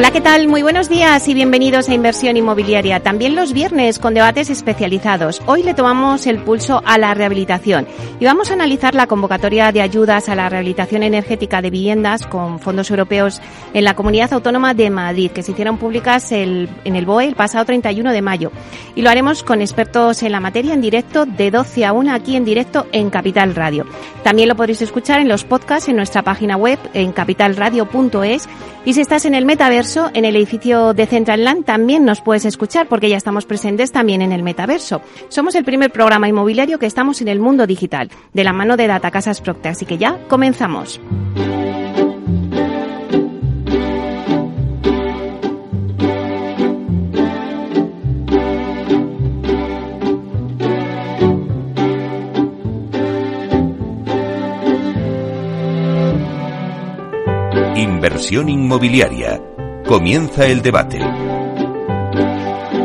Hola, ¿qué tal? Muy buenos días y bienvenidos a Inversión Inmobiliaria. También los viernes con debates especializados. Hoy le tomamos el pulso a la rehabilitación y vamos a analizar la convocatoria de ayudas a la rehabilitación energética de viviendas con fondos europeos en la Comunidad Autónoma de Madrid, que se hicieron públicas el, en el BOE el pasado 31 de mayo. Y lo haremos con expertos en la materia en directo de 12 a 1 aquí en directo en Capital Radio. También lo podréis escuchar en los podcasts en nuestra página web en capitalradio.es y si estás en el metaverso, en el edificio de Central Land, también nos puedes escuchar porque ya estamos presentes también en el metaverso. Somos el primer programa inmobiliario que estamos en el mundo digital, de la mano de Data Casas Procte. Así que ya comenzamos. Inversión inmobiliaria. Comienza el debate.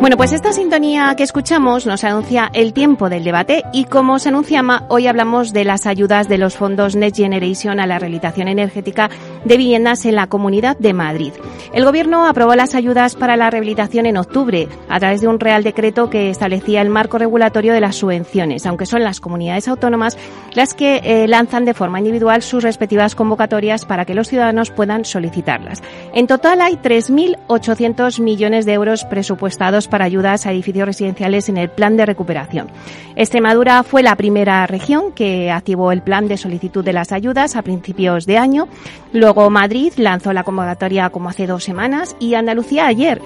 Bueno, pues esta sintonía que escuchamos nos anuncia el tiempo del debate y como se anuncia, hoy hablamos de las ayudas de los fondos Next Generation a la rehabilitación energética de viviendas en la Comunidad de Madrid. El Gobierno aprobó las ayudas para la rehabilitación en octubre a través de un Real Decreto que establecía el marco regulatorio de las subvenciones, aunque son las comunidades autónomas las que eh, lanzan de forma individual sus respectivas convocatorias para que los ciudadanos puedan solicitarlas. En total hay 3.800 millones de euros presupuestados para ayudas a edificios residenciales en el plan de recuperación. Extremadura fue la primera región que activó el plan de solicitud de las ayudas a principios de año. Luego Madrid lanzó la convocatoria como hace dos semanas y Andalucía ayer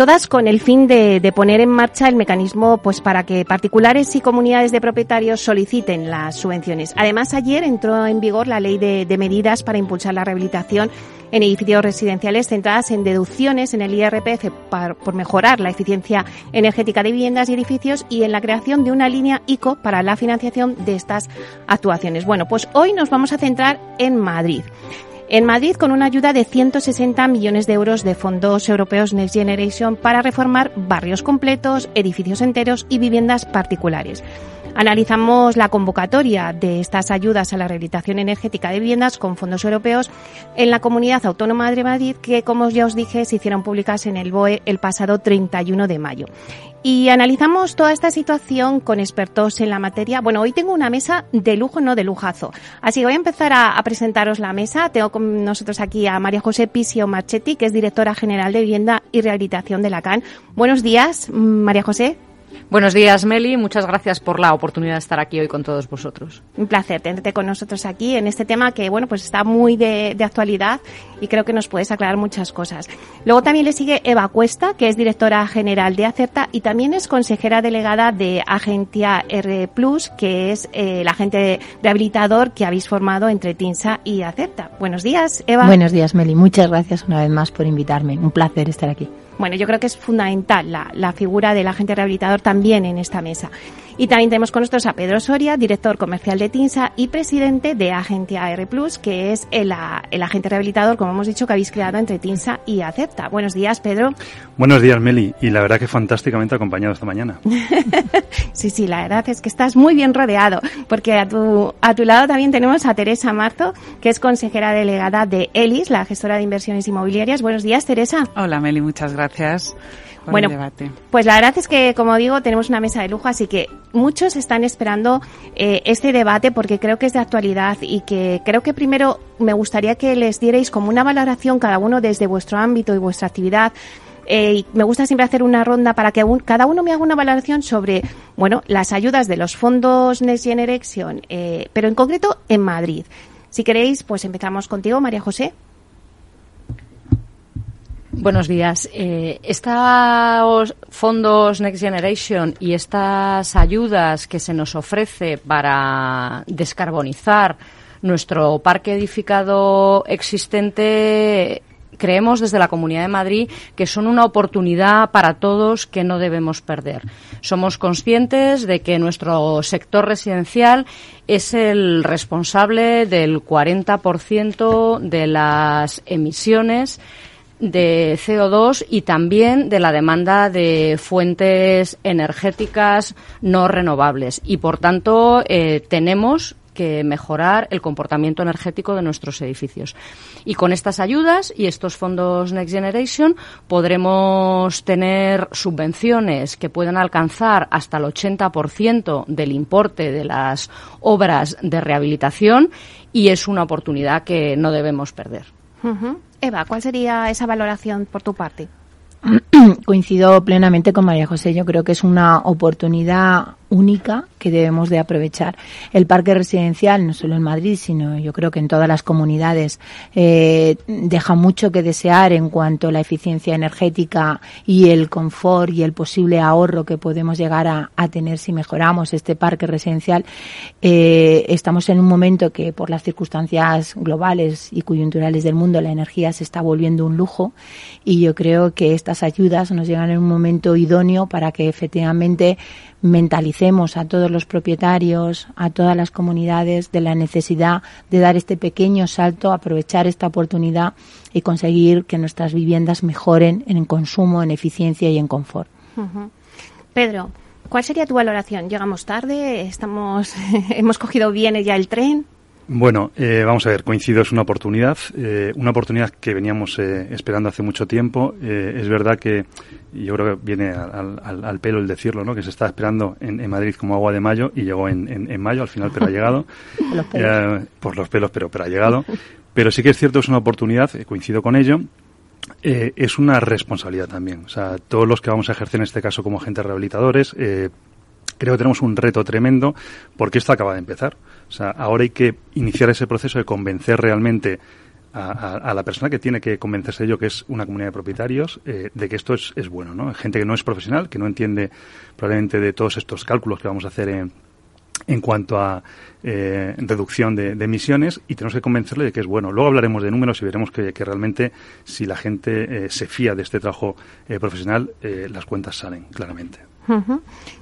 todas con el fin de, poner en marcha el mecanismo pues para que particulares y comunidades de propietarios soliciten las subvenciones. Además, ayer entró en vigor la ley de, medidas para impulsar la rehabilitación en edificios residenciales centradas en deducciones en el IRPF por mejorar la eficiencia energética de viviendas y edificios y en la creación de una línea ICO para la financiación de estas actuaciones. Bueno, pues hoy nos vamos a centrar en Madrid en Madrid con una ayuda de 160 millones de euros de fondos europeos Next Generation para reformar barrios completos, edificios enteros y viviendas particulares. Analizamos la convocatoria de estas ayudas a la rehabilitación energética de viviendas con fondos europeos en la Comunidad Autónoma de Madrid, que, como ya os dije, se hicieron públicas en el BOE el pasado 31 de mayo. Y analizamos toda esta situación con expertos en la materia. Bueno, hoy tengo una mesa de lujo, no de lujazo. Así que voy a empezar a, presentaros la mesa. Tengo con nosotros aquí a María José Pisio Marchetti, que es directora general de Vivienda y Rehabilitación de la CAN. Buenos días, María José. Buenos días, Meli. Muchas gracias por la oportunidad de estar aquí hoy con todos vosotros. Un placer tenerte con nosotros aquí en este tema que, bueno, pues está muy de, actualidad y creo que nos puedes aclarar muchas cosas. Luego también le sigue Eva Cuesta, que es directora general de Acerta y también es consejera delegada de Agencia R+, que es eh, el agente rehabilitador que habéis formado entre TINSA y Acerta. Buenos días, Eva. Buenos días, Meli. Muchas gracias una vez más por invitarme. Un placer estar aquí. Bueno, yo creo que es fundamental la, la figura del agente rehabilitador también en esta mesa. Y también tenemos con nosotros a Pedro Soria, director comercial de TINSA y presidente de Agencia R+, que es el, el, agente rehabilitador, como hemos dicho, que habéis creado entre TINSA y Acepta. Buenos días, Pedro. Buenos días, Meli. Y la verdad que fantásticamente acompañado esta mañana. sí, sí, la verdad es que estás muy bien rodeado, porque a tu, a tu lado también tenemos a Teresa Marzo, que es consejera delegada de ELIS, la gestora de inversiones inmobiliarias. Buenos días, Teresa. Hola, Meli, muchas gracias bueno, pues la verdad es que, como digo, tenemos una mesa de lujo, así que muchos están esperando eh, este debate porque creo que es de actualidad y que creo que primero me gustaría que les dierais como una valoración cada uno desde vuestro ámbito y vuestra actividad. Eh, y me gusta siempre hacer una ronda para que cada uno me haga una valoración sobre, bueno, las ayudas de los fondos Next Generation, eh, pero en concreto en Madrid. Si queréis, pues empezamos contigo, María José. Buenos días. Eh, estos fondos Next Generation y estas ayudas que se nos ofrece para descarbonizar nuestro parque edificado existente creemos desde la Comunidad de Madrid que son una oportunidad para todos que no debemos perder. Somos conscientes de que nuestro sector residencial es el responsable del 40% de las emisiones de CO2 y también de la demanda de fuentes energéticas no renovables. Y, por tanto, eh, tenemos que mejorar el comportamiento energético de nuestros edificios. Y con estas ayudas y estos fondos Next Generation podremos tener subvenciones que puedan alcanzar hasta el 80% del importe de las obras de rehabilitación y es una oportunidad que no debemos perder. Eva, ¿cuál sería esa valoración por tu parte? Coincido plenamente con María José. Yo creo que es una oportunidad única que debemos de aprovechar. El parque residencial, no solo en Madrid, sino yo creo que en todas las comunidades, eh, deja mucho que desear en cuanto a la eficiencia energética y el confort y el posible ahorro que podemos llegar a, tener si mejoramos este parque residencial. Eh, estamos en un momento que por las circunstancias globales y coyunturales del mundo la energía se está volviendo un lujo y yo creo que estas ayudas nos llegan en un momento idóneo para que efectivamente mentalicemos a todos los propietarios, a todas las comunidades de la necesidad de dar este pequeño salto, aprovechar esta oportunidad y conseguir que nuestras viviendas mejoren en consumo, en eficiencia y en confort. Pedro, ¿cuál sería tu valoración? ¿Llegamos tarde? ¿Estamos, ¿Hemos cogido bien el tren? Bueno, eh, vamos a ver, coincido, es una oportunidad, eh, una oportunidad que veníamos eh, esperando hace mucho tiempo. es verdad que, y yo creo que viene al, pelo el decirlo, ¿no? que se está esperando en, Madrid como agua de mayo y llegó en, mayo al final, pero ha llegado. por los pelos, pero, pero ha llegado. Pero sí que es cierto, es una oportunidad, coincido con ello. es una responsabilidad también. O sea, todos los que vamos a ejercer en este caso como agentes rehabilitadores, creo que tenemos un reto tremendo porque esto acaba de empezar. O sea, ahora hay que iniciar ese proceso de convencer realmente a, la persona que tiene que convencerse de ello, que es una comunidad de propietarios, eh, de que esto es, bueno, ¿no? Gente que no es profesional, que no entiende probablemente de todos estos cálculos que vamos a hacer en, en cuanto a eh, reducción de, emisiones y tenemos que convencerle de que es bueno. Luego hablaremos de números y veremos que, realmente si la gente eh, se fía de este trabajo profesional, las cuentas salen claramente.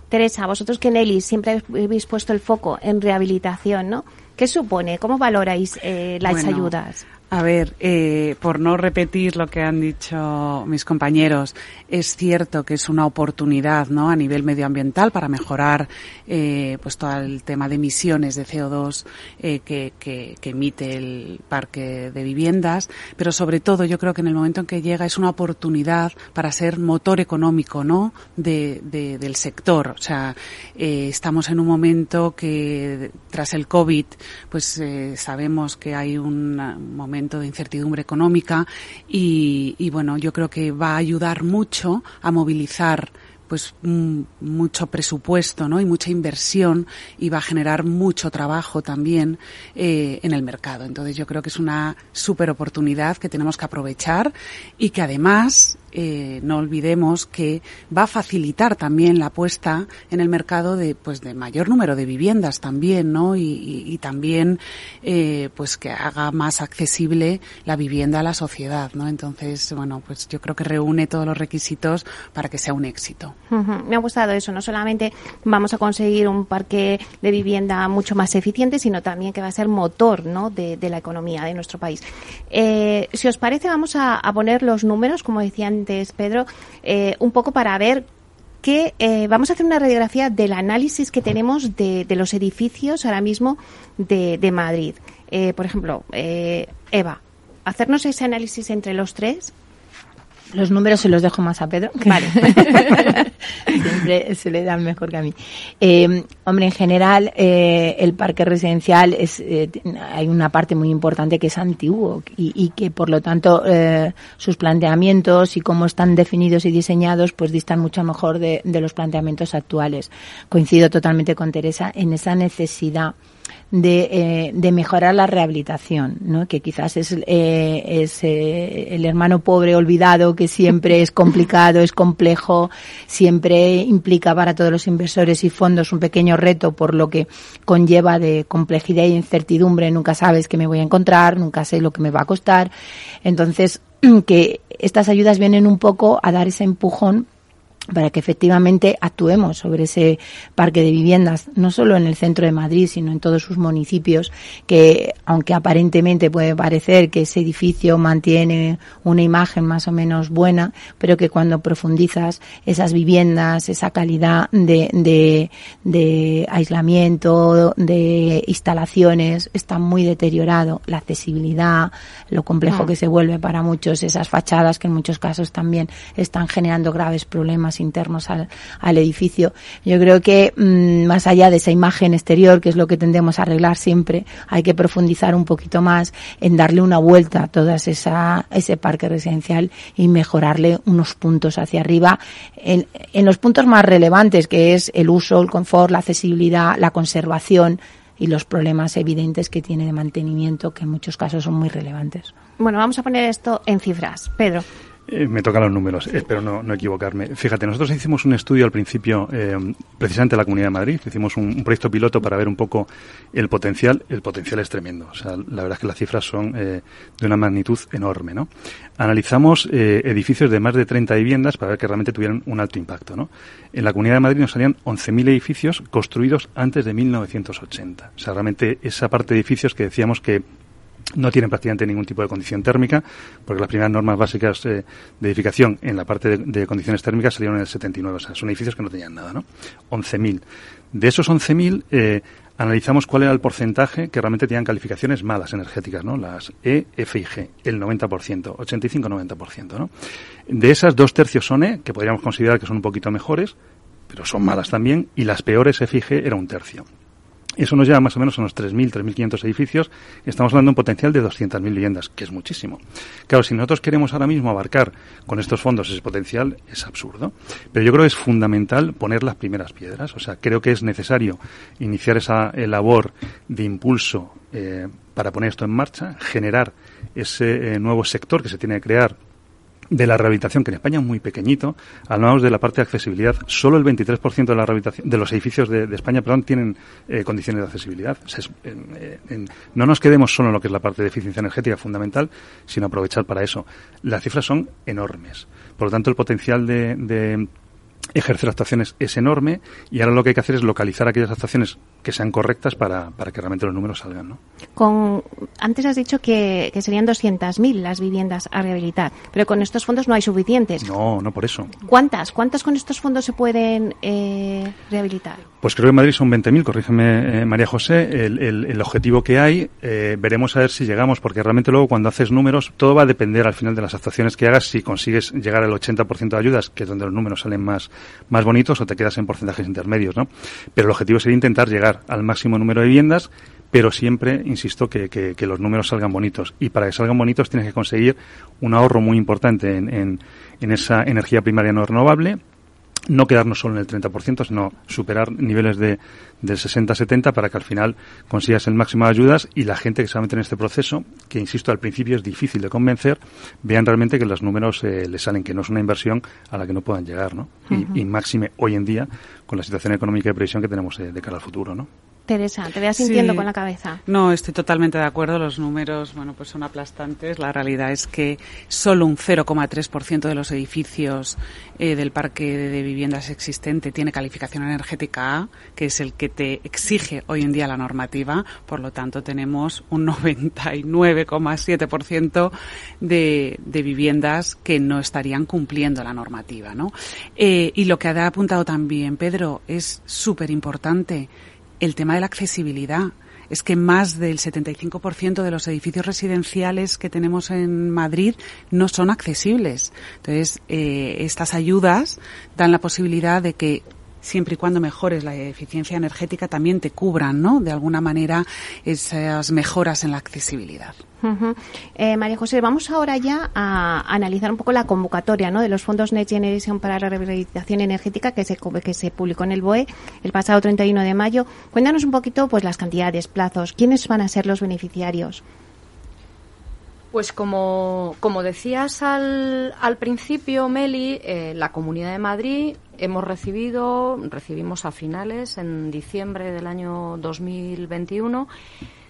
Teresa, vosotros que en siempre habéis puesto el foco en rehabilitación, ¿no? ¿Qué supone? ¿Cómo valoráis eh, las ayudas? A ver, eh, por no repetir lo que han dicho mis compañeros, es cierto que es una oportunidad, ¿no? A nivel medioambiental para mejorar, eh, pues todo el tema de emisiones de CO2 eh, que, emite el parque de viviendas, pero sobre todo yo creo que en el momento en que llega es una oportunidad para ser motor económico, ¿no? De, de del sector, o sea, eh, estamos en un momento que tras el COVID, pues sabemos que hay un momento de incertidumbre económica y, bueno, yo creo que va a ayudar mucho a movilizar pues mucho presupuesto ¿no? y mucha inversión y va a generar mucho trabajo también eh, en el mercado. Entonces yo creo que es una súper oportunidad que tenemos que aprovechar y que además eh, no olvidemos que va a facilitar también la puesta en el mercado de pues de mayor número de viviendas también no y, también eh, pues que haga más accesible la vivienda a la sociedad no entonces bueno pues yo creo que reúne todos los requisitos para que sea un éxito. Me ha gustado eso. No solamente vamos a conseguir un parque de vivienda mucho más eficiente sino también que va a ser motor no de, la economía de nuestro país. Eh, si os parece vamos a, a poner los números como decían Pedro, eh, un poco para ver que eh, vamos a hacer una radiografía del análisis que tenemos de, los edificios ahora mismo de, Madrid. Eh, por ejemplo, Eva, hacernos ese análisis entre los tres. Los números se los dejo más a Pedro. Vale. Siempre se le dan mejor que a mí. Eh, hombre, en general, eh, el parque residencial es, eh, hay una parte muy importante que es antiguo y, que, por lo tanto, sus planteamientos y cómo están definidos y diseñados, pues distan mucho mejor de, de los planteamientos actuales. Coincido totalmente con Teresa en esa necesidad de, eh, de mejorar la rehabilitación, ¿no? que quizás es, eh, es eh, el hermano pobre olvidado que siempre es complicado, es complejo, siempre implica para todos los inversores y fondos un pequeño reto por lo que conlleva de complejidad e incertidumbre, nunca sabes qué me voy a encontrar, nunca sé lo que me va a costar. Entonces, que estas ayudas vienen un poco a dar ese empujón para que efectivamente actuemos sobre ese parque de viviendas, no solo en el centro de Madrid, sino en todos sus municipios, que aunque aparentemente puede parecer que ese edificio mantiene una imagen más o menos buena, pero que cuando profundizas esas viviendas, esa calidad de, de, de aislamiento, de instalaciones, está muy deteriorado, la accesibilidad, lo complejo que se vuelve para muchos, esas fachadas que en muchos casos también están generando graves problemas internos al, al edificio. Yo creo que mm, más allá de esa imagen exterior, que es lo que tendemos a arreglar siempre, hay que profundizar un poquito más en darle una vuelta a todo ese parque residencial y mejorarle unos puntos hacia arriba en, en los puntos más relevantes, que es el uso, el confort, la accesibilidad, la conservación y los problemas evidentes que tiene de mantenimiento, que en muchos casos son muy relevantes. Bueno, vamos a poner esto en cifras. Pedro. Eh, me tocan los números, espero no, no, equivocarme. Fíjate, nosotros hicimos un estudio al principio, eh, precisamente en la Comunidad de Madrid, hicimos un, un, proyecto piloto para ver un poco el potencial. El potencial es tremendo, o sea, la verdad es que las cifras son eh, de una magnitud enorme, ¿no? Analizamos edificios de más de 30 viviendas para ver que realmente tuvieran un alto impacto, ¿no? En la Comunidad de Madrid nos salían 11.000 edificios construidos antes de 1980. O sea, realmente esa parte de edificios que decíamos que no tienen prácticamente ningún tipo de condición térmica, porque las primeras normas básicas eh, de edificación en la parte de, condiciones térmicas salieron en el 79, o sea, son edificios que no tenían nada, ¿no? 11.000. De esos 11.000, eh, analizamos cuál era el porcentaje que realmente tenían calificaciones malas energéticas, ¿no? Las E, F y G, el 90%, 85-90%, ¿no? De esas, dos tercios son E, que podríamos considerar que son un poquito mejores, pero son malas también, y las peores F y G era un tercio. Eso nos lleva más o menos a unos 3.000, 3.500 edificios. Estamos hablando de un potencial de 200.000 viviendas, que es muchísimo. Claro, si nosotros queremos ahora mismo abarcar con estos fondos ese potencial, es absurdo. Pero yo creo que es fundamental poner las primeras piedras. O sea, creo que es necesario iniciar esa eh, labor de impulso eh, para poner esto en marcha, generar ese eh, nuevo sector que se tiene que crear de la rehabilitación, que en España es muy pequeñito, hablamos de la parte de accesibilidad, solo el 23% de la rehabilitación, de los edificios de, España, perdón, tienen eh, condiciones de accesibilidad. En, no nos quedemos solo en lo que es la parte de eficiencia energética fundamental, sino aprovechar para eso. Las cifras son enormes. Por lo tanto, el potencial de ejercer actuaciones es enorme y ahora lo que hay que hacer es localizar aquellas actuaciones que sean correctas para, para que realmente los números salgan. ¿no? Con, antes has dicho que, que serían 200.000 las viviendas a rehabilitar, pero con estos fondos no hay suficientes. No, no por eso. ¿Cuántas? ¿Cuántas con estos fondos se pueden eh, rehabilitar? Pues creo que en Madrid son 20.000, corrígeme eh, María José, el, el, el, objetivo que hay, eh, veremos a ver si llegamos, porque realmente luego cuando haces números, todo va a depender al final de las actuaciones que hagas, si consigues llegar al 80% de ayudas, que es donde los números salen más, más bonitos, o te quedas en porcentajes intermedios, ¿no? Pero el objetivo sería intentar llegar al máximo número de viviendas, pero siempre, insisto, que, que, que, los números salgan bonitos. Y para que salgan bonitos tienes que conseguir un ahorro muy importante en, en, en esa energía primaria no renovable, no quedarnos solo en el 30%, sino superar niveles de, del 60-70 para que al final consigas el máximo de ayudas y la gente que se va a meter en este proceso, que insisto, al principio es difícil de convencer, vean realmente que los números eh, les salen, que no es una inversión a la que no puedan llegar, ¿no? Uh -huh. y, y, máxime hoy en día con la situación económica y previsión que tenemos de, de cara al futuro, ¿no? Teresa, te veas sintiendo sí. con la cabeza. No, estoy totalmente de acuerdo. Los números, bueno, pues son aplastantes. La realidad es que solo un 0,3% de los edificios eh, del parque de viviendas existente tiene calificación energética A, que es el que te exige hoy en día la normativa. Por lo tanto, tenemos un 99,7% de, de viviendas que no estarían cumpliendo la normativa, ¿no? Eh, y lo que ha apuntado también Pedro es súper importante el tema de la accesibilidad. Es que más del 75% de los edificios residenciales que tenemos en Madrid no son accesibles. Entonces, eh, estas ayudas dan la posibilidad de que siempre y cuando mejores la eficiencia energética, también te cubran, ¿no? De alguna manera esas mejoras en la accesibilidad. eh, María José, vamos ahora ya a analizar un poco la convocatoria ¿no? de los fondos Next Generation para la rehabilitación energética que se, que se publicó en el BOE el pasado 31 de mayo. Cuéntanos un poquito pues las cantidades, plazos, quiénes van a ser los beneficiarios. Pues como, como decías al, al principio, Meli, eh, la Comunidad de Madrid hemos recibido, recibimos a finales, en diciembre del año 2021,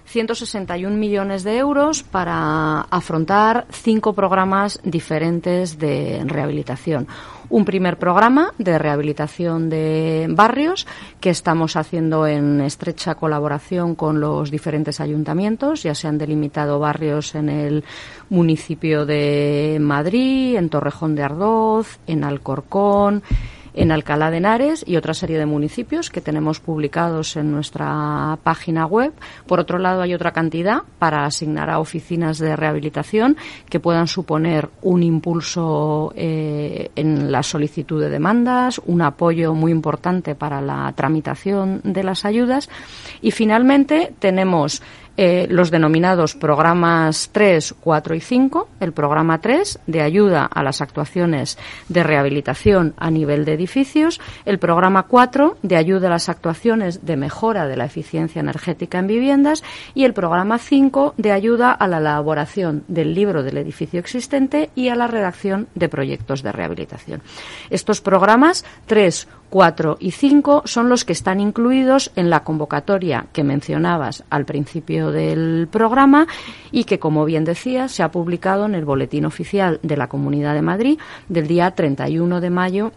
161 millones de euros para afrontar cinco programas diferentes de rehabilitación. Un primer programa de rehabilitación de barrios que estamos haciendo en estrecha colaboración con los diferentes ayuntamientos. Ya se han delimitado barrios en el municipio de Madrid, en Torrejón de Ardoz, en Alcorcón, en Alcalá de Henares y otra serie de municipios que tenemos publicados en nuestra página web. Por otro lado, hay otra cantidad para asignar a oficinas de rehabilitación que puedan suponer un impulso eh, en la solicitud de demandas, un apoyo muy importante para la tramitación de las ayudas. Y finalmente tenemos eh, los denominados programas 3, 4 y 5. El programa 3 de ayuda a las actuaciones de rehabilitación a nivel de edificios. El programa 4 de ayuda a las actuaciones de mejora de la eficiencia energética en viviendas. Y el programa 5 de ayuda a la elaboración del libro del edificio existente y a la redacción de proyectos de rehabilitación. Estos programas 3, 4 y 5 son los que están incluidos en la convocatoria que mencionabas al principio del programa y que, como bien decía, se ha publicado en el Boletín Oficial de la Comunidad de Madrid del día 31 de mayo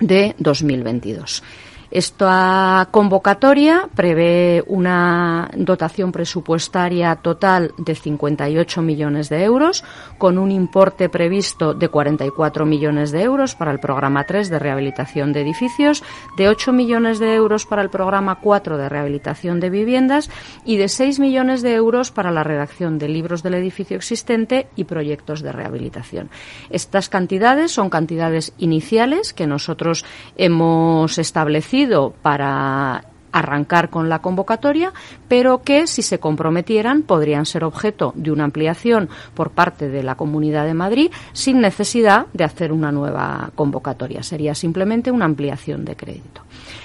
de 2022. Esta convocatoria prevé una dotación presupuestaria total de 58 millones de euros, con un importe previsto de 44 millones de euros para el programa 3 de rehabilitación de edificios, de 8 millones de euros para el programa 4 de rehabilitación de viviendas y de 6 millones de euros para la redacción de libros del edificio existente y proyectos de rehabilitación. Estas cantidades son cantidades iniciales que nosotros hemos establecido para arrancar con la convocatoria, pero que si se comprometieran podrían ser objeto de una ampliación por parte de la Comunidad de Madrid sin necesidad de hacer una nueva convocatoria. Sería simplemente una ampliación de crédito.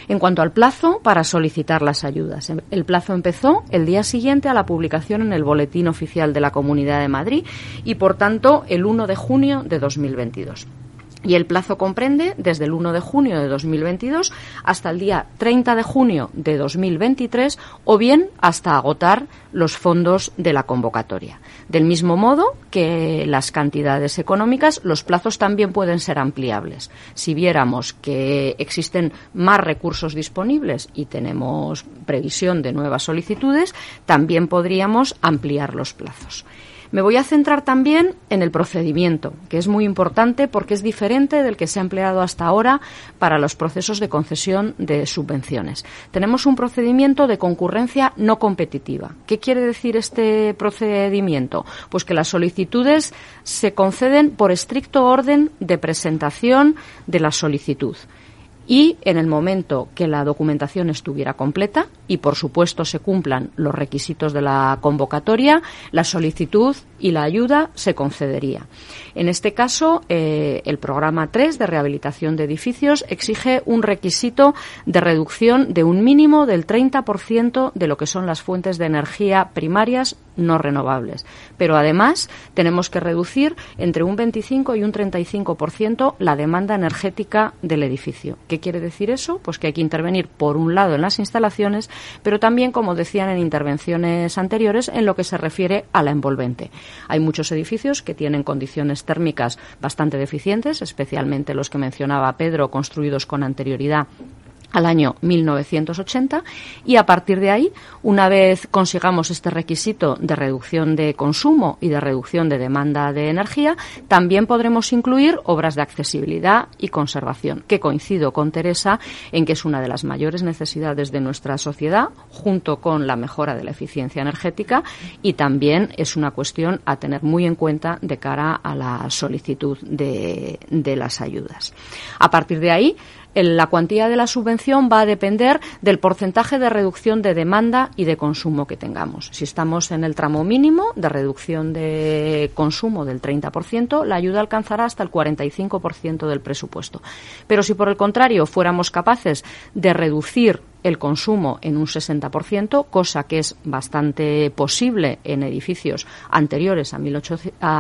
En cuanto al plazo para solicitar las ayudas, el plazo empezó el día siguiente a la publicación en el Boletín Oficial de la Comunidad de Madrid y, por tanto, el 1 de junio de 2022 y el plazo comprende desde el 1 de junio de 2022 hasta el día 30 de junio de 2023 o bien hasta agotar los fondos de la convocatoria. Del mismo modo que las cantidades económicas, los plazos también pueden ser ampliables. Si viéramos que existen más recursos disponibles y tenemos previsión de nuevas solicitudes, también podríamos ampliar los plazos. Me voy a centrar también en el procedimiento, que es muy importante porque es diferente del que se ha empleado hasta ahora para los procesos de concesión de subvenciones. Tenemos un procedimiento de concurrencia no competitiva. ¿Qué quiere decir este procedimiento? Pues que las solicitudes se conceden por estricto orden de presentación de la solicitud y en el momento que la documentación estuviera completa y por supuesto se cumplan los requisitos de la convocatoria, la solicitud y la ayuda se concedería. En este caso, eh, el programa 3 de rehabilitación de edificios exige un requisito de reducción de un mínimo del 30% de lo que son las fuentes de energía primarias no renovables. Pero además tenemos que reducir entre un 25 y un 35% la demanda energética del edificio. ¿Qué quiere decir eso? Pues que hay que intervenir, por un lado, en las instalaciones, pero también, como decían en intervenciones anteriores, en lo que se refiere a la envolvente. Hay muchos edificios que tienen condiciones térmicas bastante deficientes, especialmente los que mencionaba Pedro, construidos con anterioridad al año 1980 y a partir de ahí, una vez consigamos este requisito de reducción de consumo y de reducción de demanda de energía, también podremos incluir obras de accesibilidad y conservación, que coincido con Teresa en que es una de las mayores necesidades de nuestra sociedad, junto con la mejora de la eficiencia energética y también es una cuestión a tener muy en cuenta de cara a la solicitud de, de las ayudas. A partir de ahí, la cuantía de la subvención va a depender del porcentaje de reducción de demanda y de consumo que tengamos. Si estamos en el tramo mínimo de reducción de consumo del 30%, la ayuda alcanzará hasta el 45% del presupuesto. Pero si por el contrario fuéramos capaces de reducir el consumo en un 60%, cosa que es bastante posible en edificios anteriores a,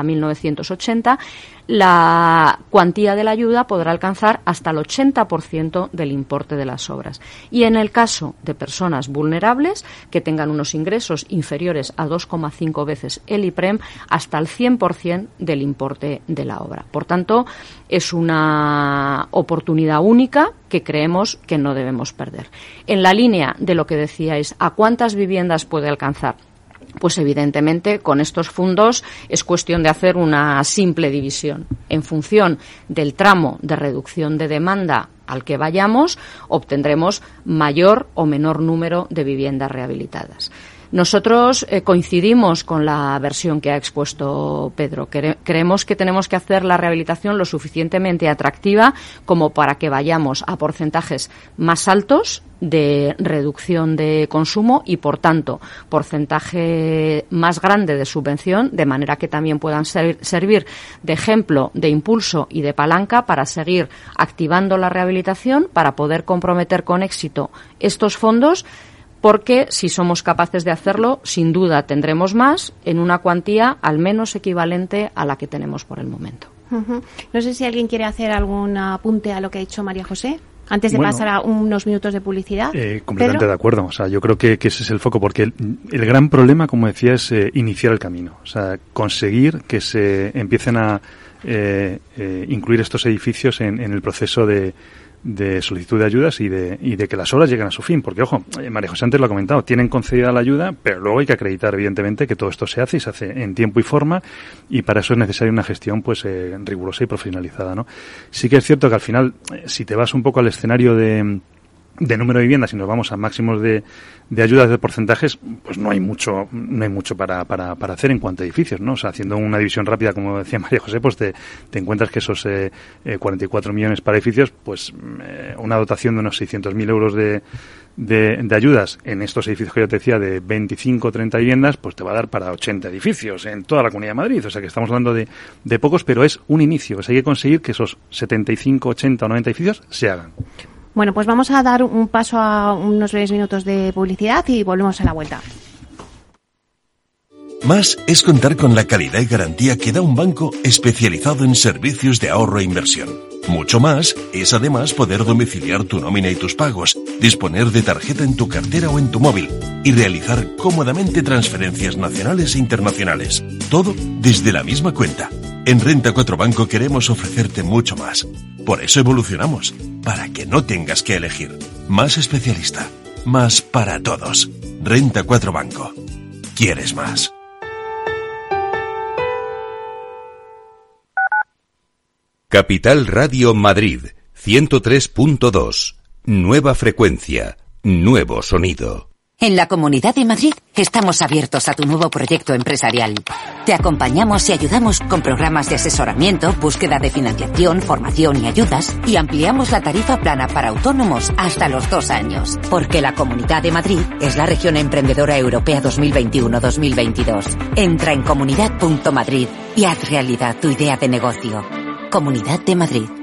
1980, la cuantía de la ayuda podrá alcanzar hasta el 80% del importe de las obras. Y en el caso de personas vulnerables que tengan unos ingresos inferiores a 2,5 veces el IPREM, hasta el 100% del importe de la obra. Por tanto, es una oportunidad única que creemos que no debemos perder. En la línea de lo que decíais, ¿a cuántas viviendas puede alcanzar? pues evidentemente con estos fondos es cuestión de hacer una simple división. En función del tramo de reducción de demanda al que vayamos, obtendremos mayor o menor número de viviendas rehabilitadas. Nosotros eh, coincidimos con la versión que ha expuesto Pedro. creemos que tenemos que hacer la rehabilitación lo suficientemente atractiva como para que vayamos a porcentajes más altos de reducción de consumo y, por tanto, porcentaje más grande de subvención, de manera que también puedan servir de ejemplo, de impulso y de palanca para seguir activando la rehabilitación, para poder comprometer con éxito estos fondos porque si somos capaces de hacerlo, sin duda tendremos más en una cuantía al menos equivalente a la que tenemos por el momento. No sé si alguien quiere hacer algún apunte a lo que ha dicho María José. Antes de pasar a unos minutos de publicidad. Eh, completamente de acuerdo. O sea, yo creo que, ese es el foco, porque el, gran problema, como decía, es eh, iniciar el camino. O sea, conseguir que se empiecen a eh, eh incluir estos edificios en el proceso de, de solicitud de ayudas y de, y de que las obras lleguen a su fin. Porque, ojo, eh, María José antes lo ha comentado, tienen concedida la ayuda, pero luego hay que acreditar, evidentemente, que todo esto se hace y se hace en tiempo y forma, y para eso es necesaria una gestión pues eh, rigurosa y profesionalizada. ¿no? Sí que es cierto que al final, eh, si te vas un poco al escenario de de número de viviendas y nos vamos a máximos de, de ayudas de porcentajes, pues no hay mucho, no hay mucho para, para, para hacer en cuanto a edificios, ¿no? O sea, haciendo una división rápida, como decía María José, pues te, te encuentras que esos eh, 44 eh, millones para edificios, pues eh, una dotación de unos 600.000 euros de, de, de, ayudas en estos edificios que yo te decía de 25 o 30 viviendas, pues te va a dar para 80 edificios en toda la Comunidad de Madrid. O sea que estamos hablando de, de pocos, pero es un inicio. O sea, hay que conseguir que esos 75, 80 o 90 edificios se hagan. Bueno, pues vamos a dar un paso a unos breves minutos de publicidad y volvemos a la vuelta. Más es contar con la calidad y garantía que da un banco especializado en servicios de ahorro e inversión. Mucho más es además poder domiciliar tu nómina y tus pagos, disponer de tarjeta en tu cartera o en tu móvil y realizar cómodamente transferencias nacionales e internacionales. Todo desde la misma cuenta. En Renta 4 Banco queremos ofrecerte mucho más. Por eso evolucionamos, para que no tengas que elegir. Más especialista, más para todos. Renta 4 Banco. ¿Quieres más? Capital Radio Madrid, 103.2. Nueva frecuencia, nuevo sonido. En la Comunidad de Madrid estamos abiertos a tu nuevo proyecto empresarial. Te acompañamos y ayudamos con programas de asesoramiento, búsqueda de financiación, formación y ayudas y ampliamos la tarifa plana para autónomos hasta los dos años. Porque la Comunidad de Madrid es la región emprendedora europea 2021-2022. Entra en comunidad.madrid y haz realidad tu idea de negocio. Comunidad de Madrid.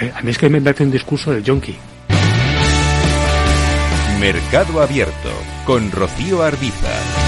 Eh, a mí es que me parece un discurso del yonki. Mercado Abierto con Rocío Arbiza.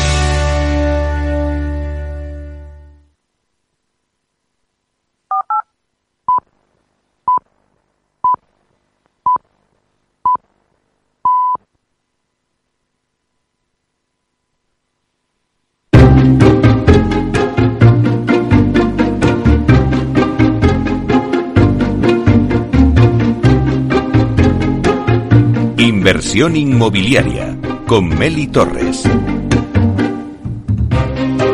Inmobiliaria con Meli Torres.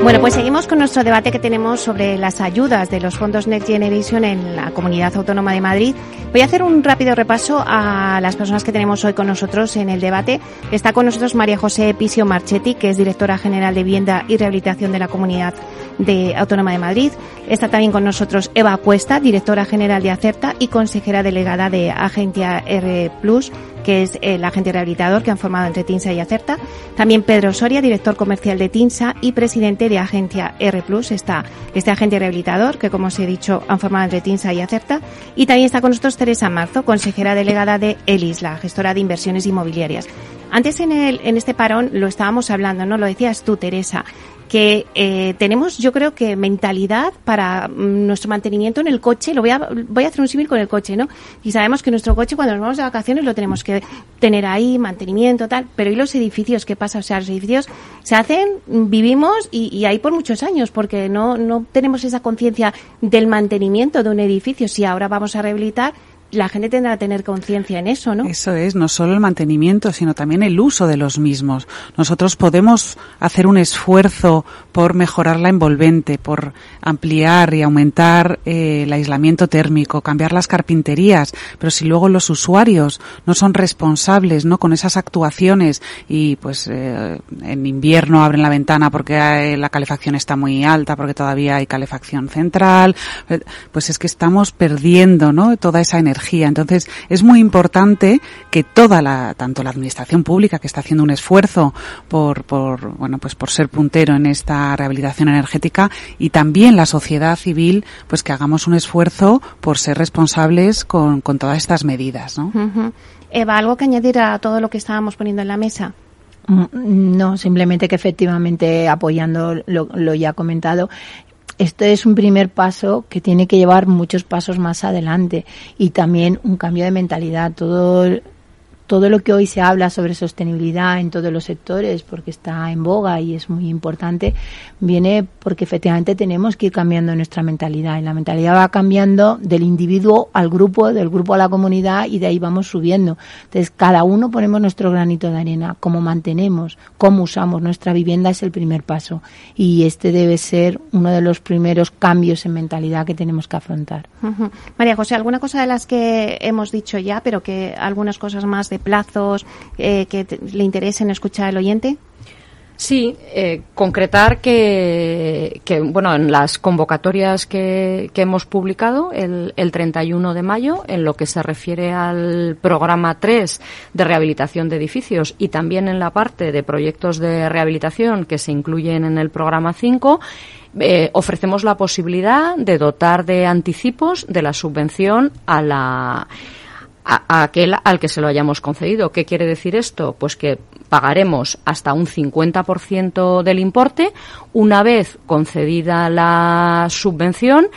Bueno, pues seguimos con nuestro debate que tenemos sobre las ayudas de los fondos Next Generation en la Comunidad Autónoma de Madrid. Voy a hacer un rápido repaso a las personas que tenemos hoy con nosotros en el debate. Está con nosotros María José Pisio Marchetti, que es directora general de Vivienda y Rehabilitación de la Comunidad de Autónoma de Madrid. Está también con nosotros Eva Cuesta, directora general de Acerta y consejera delegada de Agencia R Plus que es el agente rehabilitador que han formado entre TINSA y Acerta. También Pedro Soria, director comercial de TINSA y presidente de Agencia R está este agente rehabilitador que, como os he dicho, han formado entre TINSA y Acerta. Y también está con nosotros Teresa Marzo, consejera delegada de ELIS, la gestora de inversiones inmobiliarias. Antes en, el, en este parón lo estábamos hablando, ¿no? Lo decías tú, Teresa que eh, tenemos, yo creo que mentalidad para mm, nuestro mantenimiento en el coche. Lo voy a, voy a hacer un símil con el coche, ¿no? Y sabemos que nuestro coche cuando nos vamos de vacaciones lo tenemos que tener ahí, mantenimiento, tal. Pero ¿y los edificios? ¿Qué pasa? O sea, los edificios se hacen, vivimos y, y ahí por muchos años porque no, no tenemos esa conciencia del mantenimiento de un edificio. Si ahora vamos a rehabilitar, la gente tendrá que tener conciencia en eso, ¿no? Eso es, no solo el mantenimiento, sino también el uso de los mismos. Nosotros podemos hacer un esfuerzo por mejorar la envolvente, por ampliar y aumentar eh, el aislamiento térmico, cambiar las carpinterías, pero si luego los usuarios no son responsables, ¿no? Con esas actuaciones y pues eh, en invierno abren la ventana porque la calefacción está muy alta, porque todavía hay calefacción central, eh, pues es que estamos perdiendo, ¿no? Toda esa energía entonces, es muy importante que toda la, tanto la administración pública que está haciendo un esfuerzo por, por, bueno, pues por ser puntero en esta rehabilitación energética y también la sociedad civil, pues que hagamos un esfuerzo por ser responsables con, con todas estas medidas, ¿no? Eva, ¿algo que añadir a todo lo que estábamos poniendo en la mesa? Mm, no, simplemente que efectivamente apoyando lo, lo ya comentado, esto es un primer paso que tiene que llevar muchos pasos más adelante y también un cambio de mentalidad. Todo todo lo que hoy se habla sobre sostenibilidad en todos los sectores, porque está en boga y es muy importante, viene porque efectivamente tenemos que ir cambiando nuestra mentalidad. Y la mentalidad va cambiando del individuo al grupo, del grupo a la comunidad y de ahí vamos subiendo. Entonces, cada uno ponemos nuestro granito de arena. Cómo mantenemos, cómo usamos nuestra vivienda es el primer paso. Y este debe ser uno de los primeros cambios en mentalidad que tenemos que afrontar. María José, ¿alguna cosa de las que hemos dicho ya, pero que algunas cosas más de plazos eh, que le interesen escuchar al oyente? Sí, eh, concretar que, que, bueno, en las convocatorias que, que hemos publicado el, el, 31 de mayo, en lo que se refiere al programa 3 de rehabilitación de edificios y también en la parte de proyectos de rehabilitación que se incluyen en el programa 5, eh, ofrecemos la posibilidad de dotar de anticipos de la subvención a la a, aquel al que se lo hayamos concedido. ¿Qué quiere decir esto? Pues que pagaremos hasta un 50% del importe una vez concedida la subvención.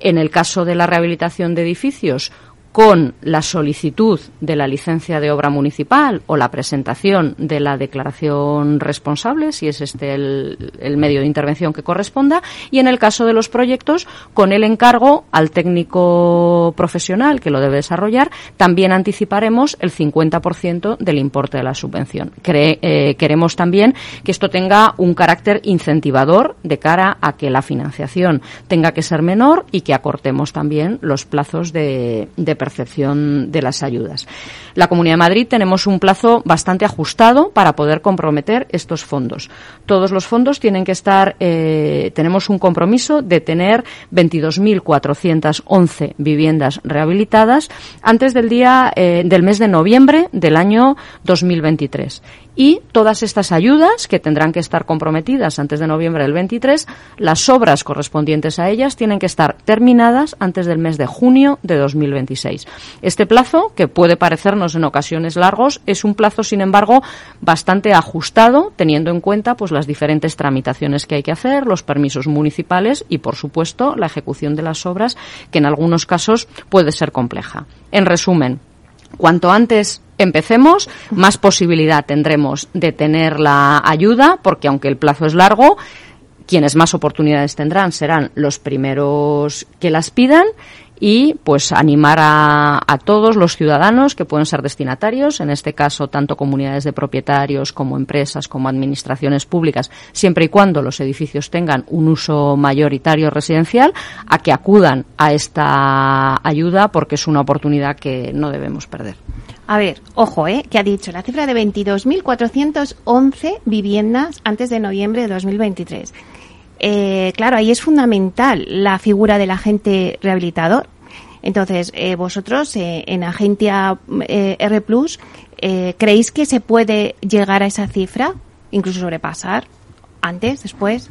En el caso de la rehabilitación de edificios, con la solicitud de la licencia de obra municipal o la presentación de la declaración responsable, si es este el, medio de intervención que corresponda, y en el caso de los proyectos, con el encargo al técnico profesional que lo debe desarrollar, también anticiparemos el 50% del importe de la subvención. Eh, queremos también que esto tenga un carácter incentivador de cara a que la financiación tenga que ser menor y que acortemos también los plazos de, de percepción de las ayudas. La Comunidad de Madrid tenemos un plazo bastante ajustado para poder comprometer estos fondos. Todos los fondos tienen que estar, eh, tenemos un compromiso de tener 22.411 viviendas rehabilitadas antes del día eh, del mes de noviembre del año 2023 y todas estas ayudas que tendrán que estar comprometidas antes de noviembre del 23, las obras correspondientes a ellas tienen que estar terminadas antes del mes de junio de 2026. Este plazo, que puede parecernos en ocasiones largos, es un plazo, sin embargo, bastante ajustado, teniendo en cuenta pues las diferentes tramitaciones que hay que hacer, los permisos municipales y, por supuesto, la ejecución de las obras, que en algunos casos puede ser compleja. En resumen, Cuanto antes empecemos, más posibilidad tendremos de tener la ayuda, porque aunque el plazo es largo, quienes más oportunidades tendrán serán los primeros que las pidan y pues animar a, todos los ciudadanos que pueden ser destinatarios, en este caso tanto comunidades de propietarios como empresas como administraciones públicas, siempre y cuando los edificios tengan un uso mayoritario residencial, a que acudan a esta ayuda porque es una oportunidad que no debemos perder. A ver, ojo, ¿eh? Que ha dicho la cifra de 22.411 viviendas antes de noviembre de 2023. Eh, claro, ahí es fundamental la figura del agente rehabilitador. Entonces, eh, vosotros eh, en Agencia eh, R Plus, eh, ¿creéis que se puede llegar a esa cifra? Incluso sobrepasar. ¿Antes? ¿Después?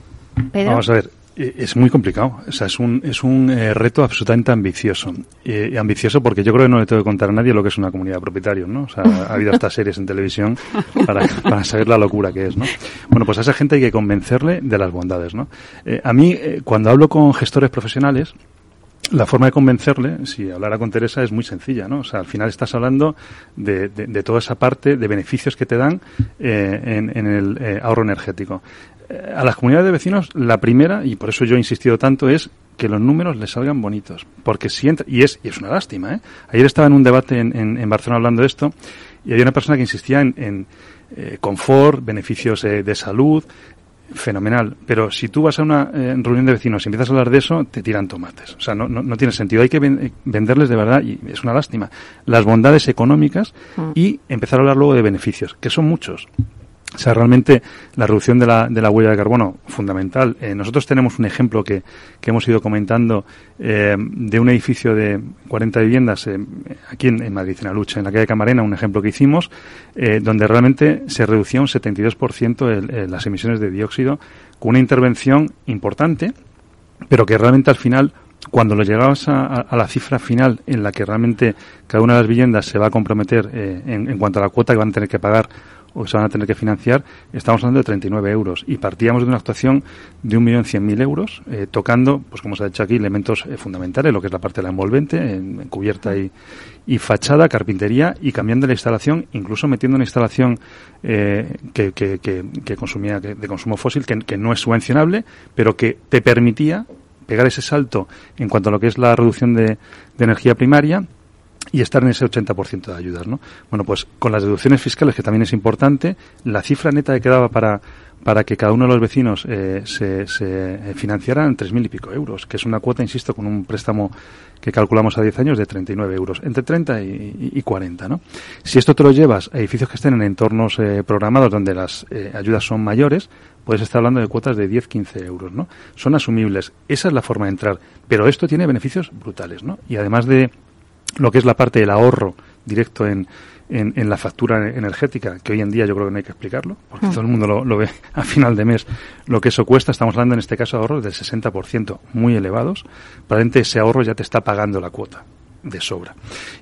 Pedro. Vamos a ver. Eh, Es muy complicado, o sea, es un, es un eh, reto absolutamente ambicioso. Eh, ambicioso porque yo creo que no le tengo que contar a nadie lo que es una comunidad de propietarios, ¿no? O sea, ha habido hasta series en televisión para, para saber la locura que es, ¿no? Bueno, pues a esa gente hay que convencerle de las bondades, ¿no? Eh, a mí, cuando hablo con gestores profesionales, la forma de convencerle, si hablara con Teresa, es muy sencilla, ¿no? O sea, al final estás hablando de, de, de toda esa parte de beneficios que te dan eh, en, en, el eh, ahorro energético. A las comunidades de vecinos, la primera, y por eso yo he insistido tanto, es que los números les salgan bonitos. Porque si entra, y es, y es una lástima, ¿eh? Ayer estaba en un debate en, en, en Barcelona hablando de esto, y había una persona que insistía en, en eh, confort, beneficios eh, de salud, fenomenal. Pero si tú vas a una eh, reunión de vecinos y empiezas a hablar de eso, te tiran tomates. O sea, no, no, no tiene sentido. Hay que ven- eh, venderles de verdad, y es una lástima, las bondades económicas y empezar a hablar luego de beneficios, que son muchos. O sea, realmente la reducción de la, de la huella de carbono, fundamental. Eh, nosotros tenemos un ejemplo que, que hemos ido comentando eh, de un edificio de 40 viviendas eh, aquí en, en Madrid, en Aluche, en la calle Camarena, un ejemplo que hicimos, eh, donde realmente se reducía un 72% el, el, las emisiones de dióxido con una intervención importante, pero que realmente al final cuando lo llegabas a, la cifra final en la que realmente cada una de las viviendas se va a comprometer en, en, cuanto a la cuota que van a tener que pagar o se van a tener que financiar, estamos hablando de 39 euros. Y partíamos de una actuación de 1.100.000 euros, eh, tocando, pues como se ha dicho aquí, elementos eh, fundamentales, lo que es la parte de la envolvente, en, cubierta y, y, fachada, carpintería, y cambiando la instalación, incluso metiendo una instalación eh, que, que, que, que, consumía de consumo fósil, que, que no es subvencionable, pero que te permitía pegar ese salto en cuanto a lo que es la reducción de, de energía primaria y estar en ese 80% de ayudas, ¿no? Bueno, pues con las deducciones fiscales, que también es importante, la cifra neta que quedaba para, para que cada uno de los vecinos eh, se, se financiara en 3.000 y pico euros, que es una cuota, insisto, con un préstamo que calculamos a 10 años de 39 euros, entre 30 y, y 40, ¿no? Si esto te lo llevas a edificios que estén en entornos eh, programados donde las eh, ayudas son mayores, puedes estar hablando de cuotas de 10, 15 euros, ¿no? Son asumibles. Esa es la forma de entrar. Pero esto tiene beneficios brutales, ¿no? Y además de lo que es la parte del ahorro directo en, en, en, la factura energética, que hoy en día yo creo que no hay que explicarlo, porque mm. todo el mundo lo, lo, ve a final de mes lo que eso cuesta. Estamos hablando en este caso de ahorros del 60%, muy elevados. Probablemente ese ahorro ya te está pagando la cuota de sobra.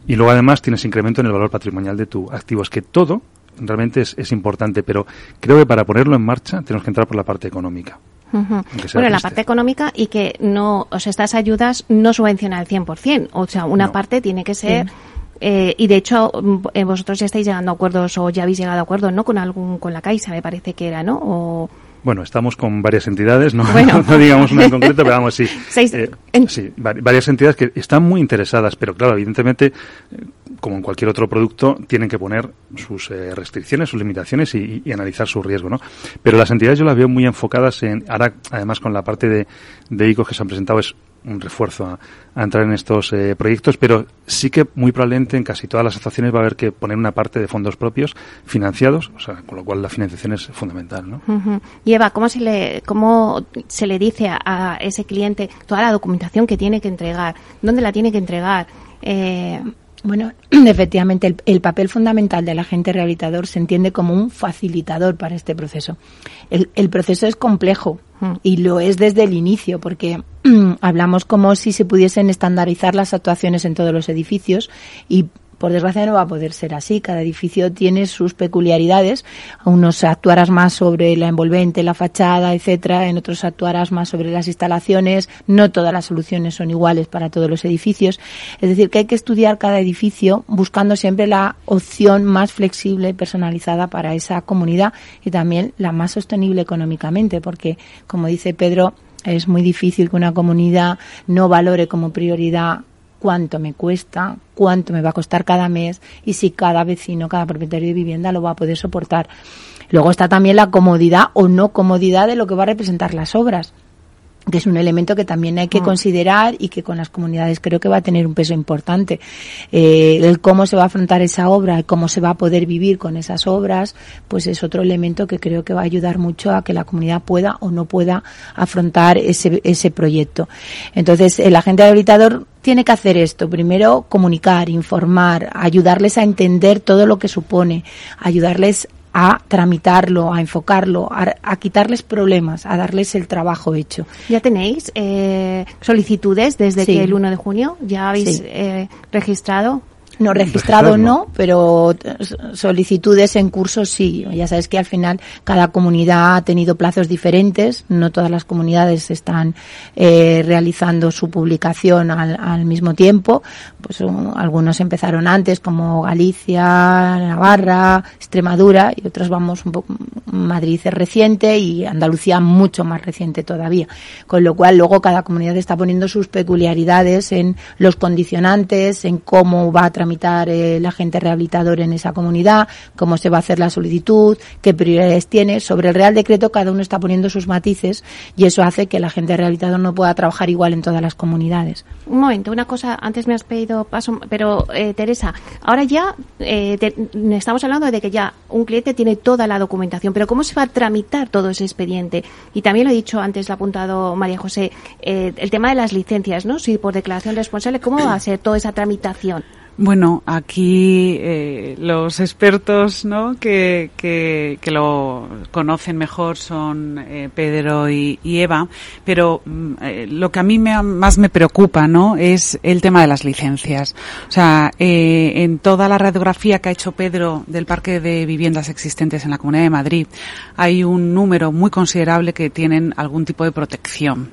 Y luego además tienes incremento en el valor patrimonial de tu activo. Es que todo realmente es, es importante, pero creo que para ponerlo en marcha tenemos que entrar por la parte económica. Uh -huh. Bueno, la parte económica y que no, o sea, estas ayudas no subvencionan al 100%, o sea, una no. parte tiene que ser... Sí. Eh, y de hecho, eh, vosotros ya estáis llegando a acuerdos o ya habéis llegado a acuerdos, ¿no? Con algún, con la Caixa, me parece que era, ¿no? O... Bueno, estamos con varias entidades, no, bueno. no digamos una en concreto, pero vamos, sí. Seis, eh, en... Sí, varias entidades que están muy interesadas, pero claro, evidentemente, como en cualquier otro producto, tienen que poner sus eh, restricciones, sus limitaciones y, y, analizar su riesgo, ¿no? Pero las entidades yo las veo muy enfocadas en, ahora, además con la parte de, de ICO que se han presentado, es un refuerzo a, entrar en estos eh, proyectos, pero sí que muy probablemente en casi todas las asociaciones va a haber que poner una parte de fondos propios financiados, o sea, con lo cual la financiación es fundamental, ¿no? Y Eva, ¿cómo se le, cómo se le dice a, ese cliente toda la documentación que tiene que entregar? ¿Dónde la tiene que entregar? Eh, bueno, efectivamente, el, papel fundamental del agente rehabilitador se entiende como un facilitador para este proceso. El, el proceso es complejo y lo es desde el inicio, porque hablamos como si se pudiesen estandarizar las actuaciones en todos los edificios y por desgracia no va a poder ser así. Cada edificio tiene sus peculiaridades. Unos actuarás más sobre la envolvente, la fachada, etcétera. En otros actuarás más sobre las instalaciones. No todas las soluciones son iguales para todos los edificios. Es decir, que hay que estudiar cada edificio buscando siempre la opción más flexible y personalizada para esa comunidad y también la más sostenible económicamente, porque, como dice Pedro, es muy difícil que una comunidad no valore como prioridad cuánto me cuesta, cuánto me va a costar cada mes y si cada vecino, cada propietario de vivienda lo va a poder soportar. Luego está también la comodidad o no comodidad de lo que va a representar las obras que es un elemento que también hay que mm. considerar y que con las comunidades creo que va a tener un peso importante. Eh, el cómo se va a afrontar esa obra y cómo se va a poder vivir con esas obras, pues es otro elemento que creo que va a ayudar mucho a que la comunidad pueda o no pueda afrontar ese, ese proyecto. Entonces, el agente habilitador tiene que hacer esto. Primero, comunicar, informar, ayudarles a entender todo lo que supone, ayudarles a tramitarlo, a enfocarlo, a, quitarles problemas, a darles el trabajo hecho. ¿Ya tenéis eh, solicitudes desde que el 1 de junio? ¿Ya habéis eh, registrado? No registrado no, pero solicitudes en curso sí. Ya sabes que al final cada comunidad ha tenido plazos diferentes. No todas las comunidades están eh, realizando su publicación al, al, mismo tiempo. Pues algunos empezaron antes, como Galicia, Navarra, Extremadura, y otros vamos un poco. Madrid es reciente y Andalucía mucho más reciente todavía. Con lo cual luego cada comunidad está poniendo sus peculiaridades en los condicionantes, en cómo va a tramitar el agente rehabilitador en esa comunidad, cómo se va a hacer la solicitud, qué prioridades tiene. Sobre el Real Decreto cada uno está poniendo sus matices y eso hace que el agente rehabilitador no pueda trabajar igual en todas las comunidades. Un momento, una cosa, antes me has pedido paso, pero eh, Teresa, ahora ya eh, estamos hablando de que ya un cliente tiene toda la documentación, pero ¿cómo se va a tramitar todo ese expediente? Y también lo he dicho antes, lo ha apuntado María José, eh, el tema de las licencias, ¿no? Si por declaración responsable, ¿cómo va a ser toda esa tramitación? Bueno, aquí eh, los expertos ¿no? que, que, que, lo conocen mejor son eh, Pedro y, Eva, pero mm, eh, lo que a mí me, más me preocupa ¿no? es el tema de las licencias. O sea, eh, en toda la radiografía que ha hecho Pedro del parque de viviendas existentes en la Comunidad de Madrid, hay un número muy considerable que tienen algún tipo de protección.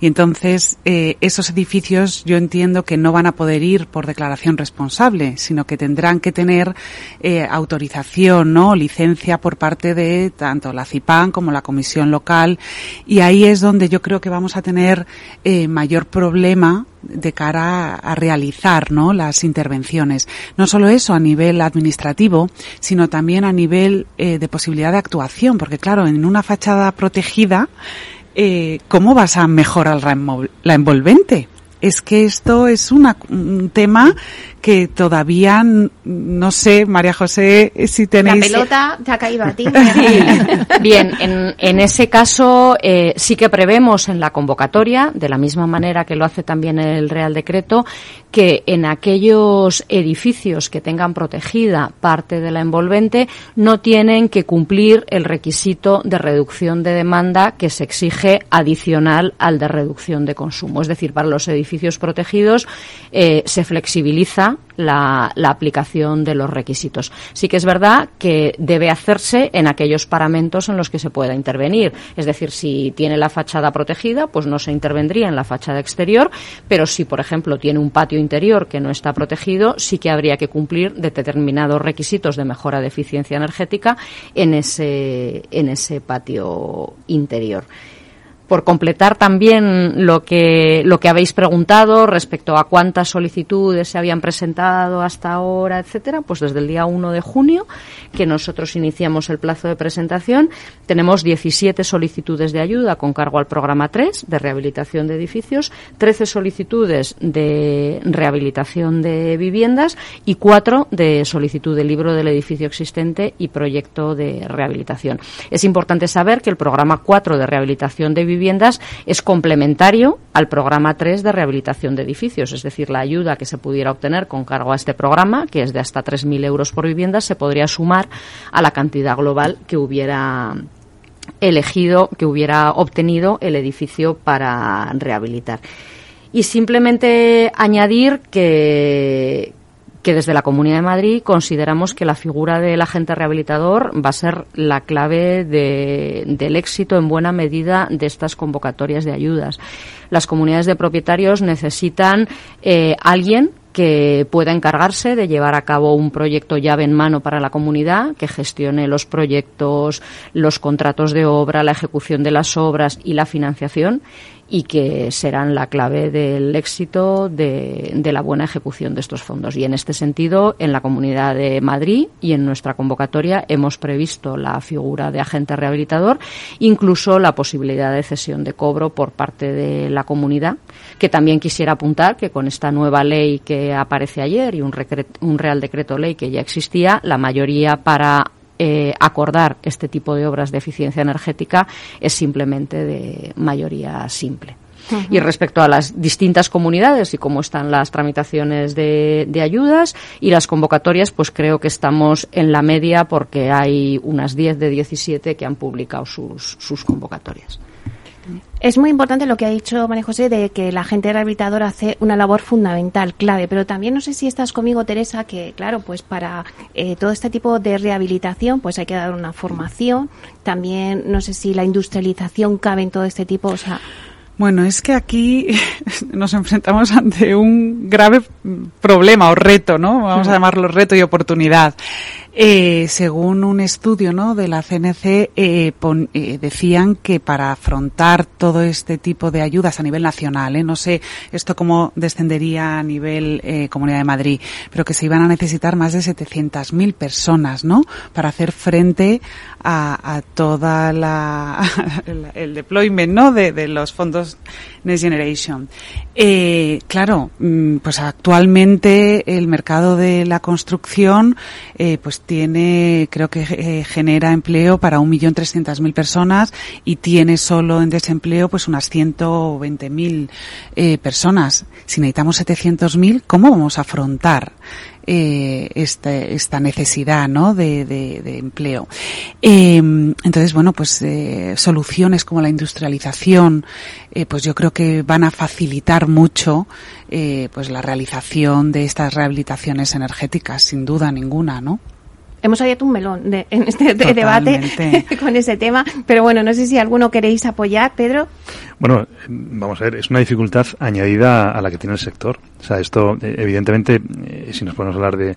Y entonces, esos edificios yo entiendo que no van a poder ir por declaración responsable responsable, sino que tendrán que tener eh, autorización, ¿no? Licencia por parte de tanto la CIPAN como la comisión local. Y ahí es donde yo creo que vamos a tener eh, mayor problema de cara a, realizar ¿no? las intervenciones. No solo eso a nivel administrativo, sino también a nivel eh, de posibilidad de actuación, porque claro, en una fachada protegida, ¿cómo vas a mejorar la envolvente? Es que esto es una, un tema que todavía no sé, María José, si tenéis. La pelota te ha caído a ti. Bien, en, en, ese caso eh, sí que prevemos en la convocatoria, de la misma manera que lo hace también el Real Decreto, que en aquellos edificios que tengan protegida parte de la envolvente no tienen que cumplir el requisito de reducción de demanda que se exige adicional al de reducción de consumo. Es decir, para los edificios protegidos eh, se flexibiliza la, aplicación de los requisitos. Sí que es verdad que debe hacerse en aquellos paramentos en los que se pueda intervenir. Es decir, si tiene la fachada protegida, pues no se intervendría en la fachada exterior, pero si, por ejemplo, tiene un patio interior que no está protegido, sí que habría que cumplir determinados requisitos de mejora de eficiencia energética en ese patio interior. Por completar también lo que, lo que habéis preguntado respecto a cuántas solicitudes se habían presentado hasta ahora, etcétera, pues desde el día 1 de junio, que nosotros iniciamos el plazo de presentación, tenemos 17 solicitudes de ayuda con cargo al programa 3 de rehabilitación de edificios, 13 solicitudes de rehabilitación de viviendas y 4 de solicitud de libro del edificio existente y proyecto de rehabilitación. Es importante saber que el programa 4 de rehabilitación de viviendas es complementario al programa 3 de rehabilitación de edificios, es decir, la ayuda que se pudiera obtener con cargo a este programa, que es de hasta 3.000 euros por vivienda, se podría sumar a la cantidad global que hubiera elegido, que hubiera obtenido el edificio para rehabilitar. Y simplemente añadir que, que desde la Comunidad de Madrid consideramos que la figura del agente rehabilitador va a ser la clave del éxito en buena medida de estas convocatorias de ayudas. Las comunidades de propietarios necesitan eh, alguien que pueda encargarse de llevar a cabo un proyecto llave en mano para la comunidad, que gestione los proyectos, los contratos de obra, la ejecución de las obras y la financiación y que serán la clave del éxito de, la buena ejecución de estos fondos. Y en este sentido, en la Comunidad de Madrid y en nuestra convocatoria hemos previsto la figura de agente rehabilitador, incluso la posibilidad de cesión de cobro por parte de la comunidad, que también quisiera apuntar que con esta nueva ley que aparece ayer y un, un Real Decreto Ley que ya existía, la mayoría para eh, acordar este tipo de obras de eficiencia energética es simplemente de mayoría simple. Y respecto a las distintas comunidades y cómo están las tramitaciones de, ayudas y las convocatorias, pues creo que estamos en la media porque hay unas 10 de 17 que han publicado sus, sus convocatorias. Es muy importante lo que ha dicho María José de que la gente rehabilitadora hace una labor fundamental, clave, pero también no sé si estás conmigo, Teresa, que claro, pues para eh, todo este tipo de rehabilitación pues hay que dar una formación, también no sé si la industrialización cabe en todo este tipo, o sea... Bueno, es que aquí nos enfrentamos ante un grave problema o reto, ¿no? Vamos a llamarlo reto y oportunidad. Eh, según un estudio ¿no? de la CNC, eh, eh, decían que para afrontar todo este tipo de ayudas a nivel nacional, ¿eh? no sé esto cómo descendería a nivel eh, Comunidad de Madrid, pero que se iban a necesitar más de 700.000 personas ¿no? para hacer frente a, a toda la el deployment ¿no? de, de los fondos Next Generation. Eh, claro, mm, pues actualmente el mercado de la construcción eh, pues tiene, creo que eh, genera empleo para un millón trescientas mil personas y tiene solo en desempleo pues unas ciento veinte mil eh, personas. Si necesitamos setecientos mil, ¿cómo vamos a afrontar eh, este, esta necesidad ¿no? de, de, empleo. Eh, entonces, bueno, pues eh, soluciones como la industrialización, eh, pues yo creo que van a facilitar mucho eh, pues la realización de estas rehabilitaciones energéticas, sin duda ninguna, ¿no? Hemos abierto un melón de, en este debate con ese tema, pero bueno, no sé si alguno queréis apoyar, Pedro. Bueno, vamos a ver, es una dificultad añadida a la que tiene el sector. O sea, esto, eh, evidentemente, eh, si nos podemos hablar de,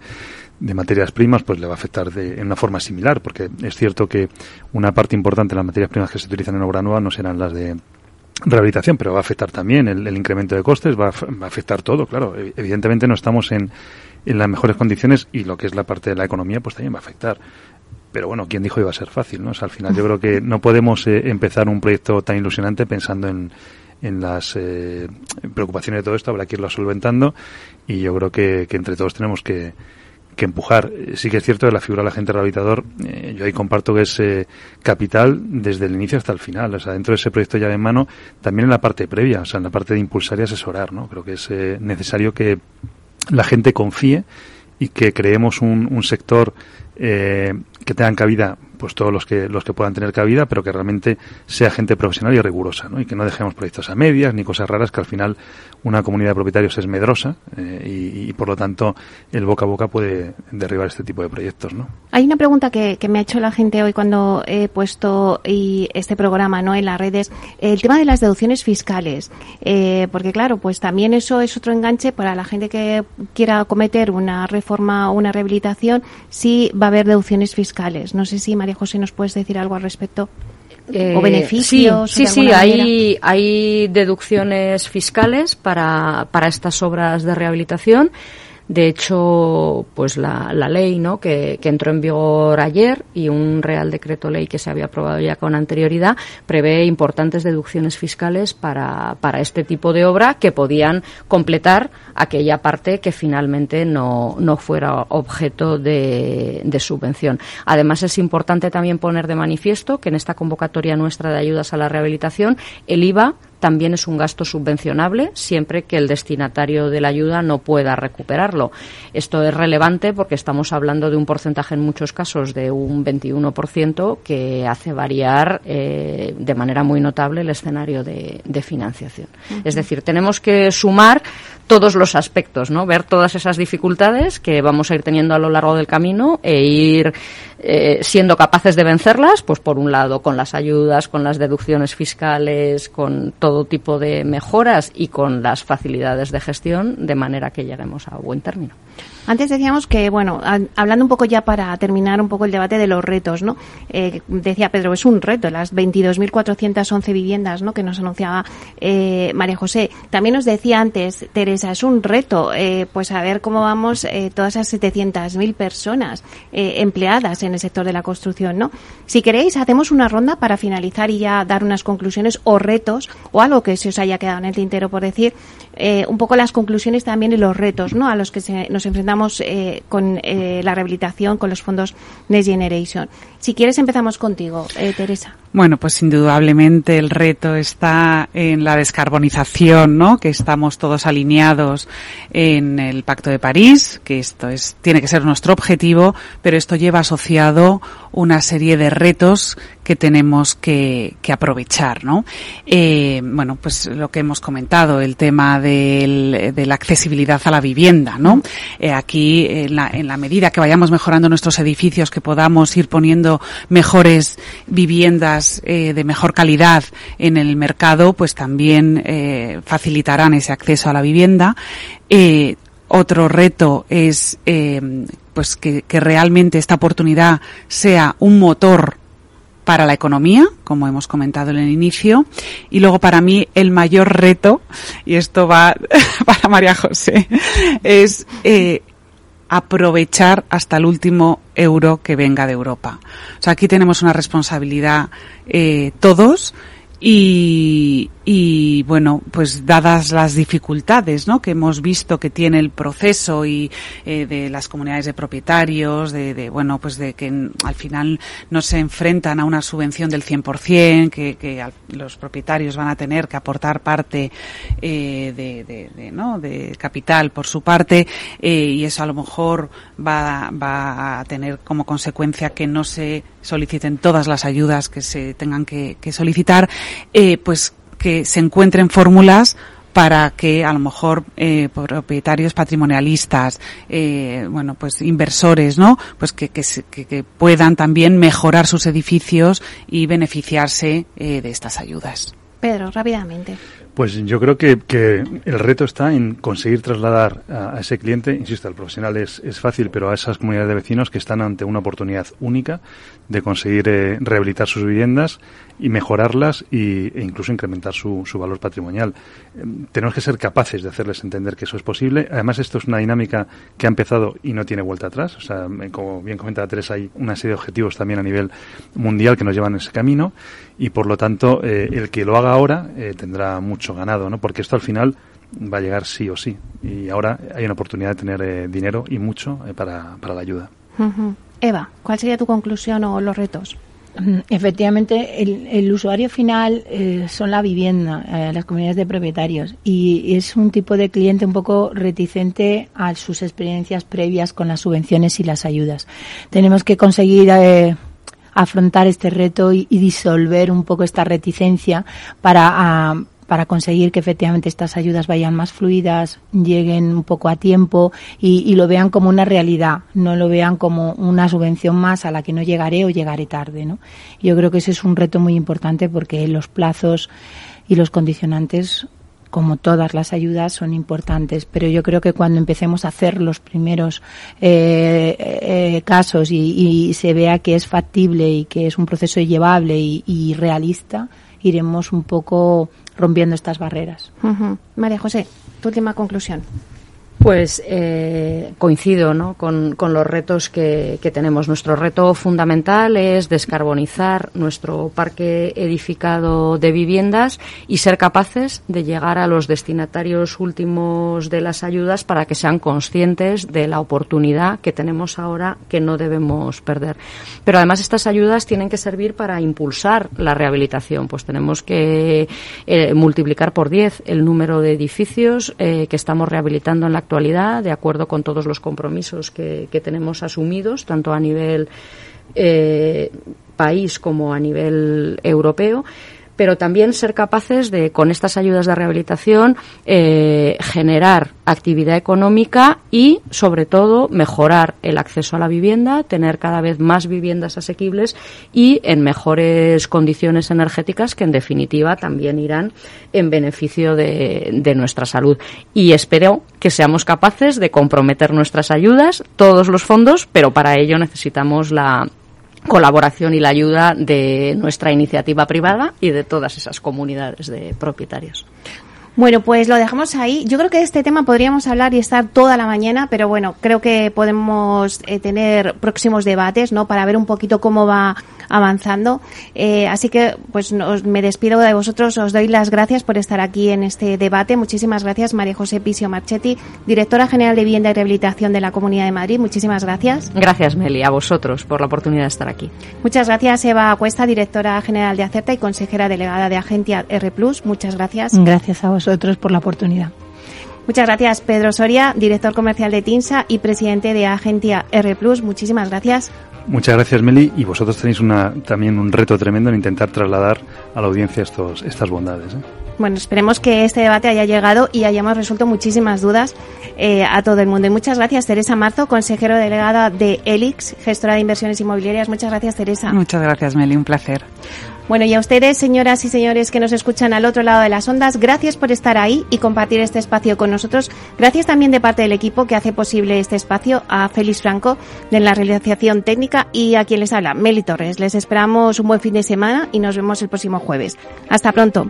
de materias primas, pues le va a afectar de, en una forma similar, porque es cierto que una parte importante de las materias primas que se utilizan en obra nueva no serán las de rehabilitación, pero va a afectar también el, el incremento de costes, va a, va a, afectar todo, claro. Evidentemente no estamos en, en las mejores condiciones y lo que es la parte de la economía pues también va a afectar. Pero bueno, ¿quién dijo iba a ser fácil? ¿no? Al final yo creo que no podemos eh, empezar un proyecto tan ilusionante pensando en, en las eh, preocupaciones de todo esto, habrá que irlo solventando y yo creo que, que entre todos tenemos que, que empujar. Sí que es cierto que la figura del agente rehabilitador, eh, yo ahí comparto que es eh, capital desde el inicio hasta el final. O sea, dentro de ese proyecto ya en mano, también en la parte previa, o sea, en la parte de impulsar y asesorar, ¿no? Creo que es eh, necesario que la gente confíe y que creemos un, un sector eh, que tengan cabida pues todos los que los que puedan tener cabida pero que realmente sea gente profesional y rigurosa ¿no? y que no dejemos proyectos a medias ni cosas raras que al final una comunidad de propietarios es medrosa eh, y, por lo tanto el boca a boca puede derribar este tipo de proyectos ¿no? hay una pregunta que, me ha hecho la gente hoy cuando he puesto y este programa no en las redes el tema de las deducciones fiscales eh, porque claro pues también eso es otro enganche para la gente que quiera cometer una reforma o una rehabilitación si va a haber deducciones fiscales no sé si María José nos puedes decir algo al respecto o beneficios. Sí, sí, hay, hay deducciones fiscales para, para estas obras de rehabilitación. De hecho, pues la, la ley ¿no? Que, que, entró en vigor ayer y un Real Decreto Ley que se había aprobado ya con anterioridad prevé importantes deducciones fiscales para, para este tipo de obra que podían completar aquella parte que finalmente no, no fuera objeto de, de subvención. Además, es importante también poner de manifiesto que en esta convocatoria nuestra de ayudas a la rehabilitación el IVA también es un gasto subvencionable siempre que el destinatario de la ayuda no pueda recuperarlo. Esto es relevante porque estamos hablando de un porcentaje en muchos casos de un 21% que hace variar eh, de manera muy notable el escenario de, de financiación. Uh -huh. Es decir, tenemos que sumar todos los aspectos, ¿no? Ver todas esas dificultades que vamos a ir teniendo a lo largo del camino e ir eh, siendo capaces de vencerlas, pues por un lado con las ayudas, con las deducciones fiscales, con todo tipo de mejoras y con las facilidades de gestión, de manera que lleguemos a buen término. Antes decíamos que, bueno, hablando un poco ya para terminar un poco el debate de los retos, ¿no? Eh, decía Pedro, es un reto, las 22.411 viviendas, ¿no? Que nos anunciaba eh, María José. También nos decía antes, Teresa, es un reto, eh, pues a ver cómo vamos eh, todas esas 700.000 personas eh, empleadas en el sector de la construcción, ¿no? Si queréis, hacemos una ronda para finalizar y ya dar unas conclusiones o retos o algo que se os haya quedado en el tintero por decir, eh, un poco las conclusiones también y los retos, ¿no? A los que se, nos enfrentamos eh, con eh, la rehabilitación, con los fondos Next Generation. Si quieres, empezamos contigo, eh, Teresa. Bueno, pues indudablemente el reto está en la descarbonización, ¿no? Que estamos todos alineados en el Pacto de París, que esto es tiene que ser nuestro objetivo, pero esto lleva asociado una serie de retos que tenemos que, aprovechar, ¿no? Eh, bueno, pues lo que hemos comentado, el tema de la accesibilidad a la vivienda, ¿no? Eh, aquí, en la, en la medida que vayamos mejorando nuestros edificios, que podamos ir poniendo mejores viviendas eh, de mejor calidad en el mercado, pues también eh, facilitarán ese acceso a la vivienda. Eh, otro reto es pues que, realmente esta oportunidad sea un motor para la economía, como hemos comentado en el inicio, y luego para mí el mayor reto, y esto va para María José, es aprovechar hasta el último euro que venga de Europa. O sea, aquí tenemos una responsabilidad eh, todos y, y bueno, pues dadas las dificultades ¿no? que hemos visto que tiene el proceso y eh, de las comunidades de propietarios, de, de, bueno, pues de que al final no se enfrentan a una subvención del 100%, que, que los propietarios van a tener que aportar parte eh, de, de, de, ¿no? de capital por su parte eh, y eso a lo mejor va, va a tener como consecuencia que no se soliciten todas las ayudas que se tengan que, que solicitar, eh, pues que se encuentren fórmulas para que a lo mejor eh, propietarios patrimonialistas, eh, bueno, pues inversores, ¿no? Pues que, que, que, puedan también mejorar sus edificios y beneficiarse eh, de estas ayudas. Pedro, rápidamente. Pues yo creo que, que, el reto está en conseguir trasladar a, ese cliente, insisto, al profesional es, es, fácil, pero a esas comunidades de vecinos que están ante una oportunidad única de conseguir eh, rehabilitar sus viviendas y mejorarlas y, e incluso incrementar su, su valor patrimonial. Eh, tenemos que ser capaces de hacerles entender que eso es posible. Además, esto es una dinámica que ha empezado y no tiene vuelta atrás. O sea, como bien comentaba Teresa, hay una serie de objetivos también a nivel mundial que nos llevan en ese camino y, por lo tanto, eh, el que lo haga ahora eh, tendrá mucho ganado, ¿no? Porque esto al final va a llegar sí o sí. Y ahora hay una oportunidad de tener eh, dinero y mucho eh, para, para la ayuda. Uh -huh. Eva, ¿cuál sería tu conclusión o los retos? Efectivamente, el, el usuario final eh, son la vivienda, eh, las comunidades de propietarios, y es un tipo de cliente un poco reticente a sus experiencias previas con las subvenciones y las ayudas. Tenemos que conseguir eh, afrontar este reto y, disolver un poco esta reticencia para, para conseguir que efectivamente estas ayudas vayan más fluidas, lleguen un poco a tiempo y, y, lo vean como una realidad, no lo vean como una subvención más a la que no llegaré o llegaré tarde. ¿no? Yo creo que ese es un reto muy importante porque los plazos y los condicionantes como todas las ayudas, son importantes, pero yo creo que cuando empecemos a hacer los primeros eh, eh, casos y, se vea que es factible y que es un proceso llevable y, realista, iremos un poco rompiendo estas barreras. María José, tu última conclusión. Pues eh, coincido ¿no? con, los retos que, tenemos. Nuestro reto fundamental es descarbonizar nuestro parque edificado de viviendas y ser capaces de llegar a los destinatarios últimos de las ayudas para que sean conscientes de la oportunidad que tenemos ahora que no debemos perder. Pero además estas ayudas tienen que servir para impulsar la rehabilitación. Pues tenemos que eh, multiplicar por 10 el número de edificios eh, que estamos rehabilitando en la actualidad de acuerdo con todos los compromisos que, tenemos asumidos, tanto a nivel eh, país como a nivel europeo pero también ser capaces de, con estas ayudas de rehabilitación, eh, generar actividad económica y, sobre todo, mejorar el acceso a la vivienda, tener cada vez más viviendas asequibles y en mejores condiciones energéticas que, en definitiva, también irán en beneficio de, de nuestra salud. Y espero que seamos capaces de comprometer nuestras ayudas, todos los fondos, pero para ello necesitamos la colaboración y la ayuda de nuestra iniciativa privada y de todas esas comunidades de propietarios. Bueno, pues lo dejamos ahí. Yo creo que de este tema podríamos hablar y estar toda la mañana, pero bueno, creo que podemos eh, tener próximos debates, ¿no? Para ver un poquito cómo va avanzando. Eh, así que, pues me despido de vosotros. Os doy las gracias por estar aquí en este debate. Muchísimas gracias, María José Pisio Marchetti, directora general de Vivienda y Rehabilitación de la Comunidad de Madrid. Muchísimas gracias. Gracias, Meli, a vosotros por la oportunidad de estar aquí. Muchas gracias, Eva Cuesta, directora general de Acerta y consejera delegada de Agencia R+. Muchas gracias. Gracias a vosotros por la oportunidad. Muchas gracias, Pedro Soria, director comercial de TINSA y presidente de Agencia R. Muchísimas gracias. Muchas gracias, Meli. Y vosotros tenéis una, también un reto tremendo en intentar trasladar a la audiencia estos, estas bondades. ¿eh? Bueno, esperemos que este debate haya llegado y hayamos resuelto muchísimas dudas eh, a todo el mundo. Y muchas gracias, Teresa Marzo, consejero delegada de ELIX, gestora de inversiones inmobiliarias. Muchas gracias, Teresa. Muchas gracias, Meli. Un placer. Bueno, y a ustedes, señoras y señores que nos escuchan al otro lado de las ondas, gracias por estar ahí y compartir este espacio con nosotros. Gracias también de parte del equipo que hace posible este espacio, a Félix Franco de la realización técnica y a quien les habla, Meli Torres. Les esperamos un buen fin de semana y nos vemos el próximo jueves. Hasta pronto.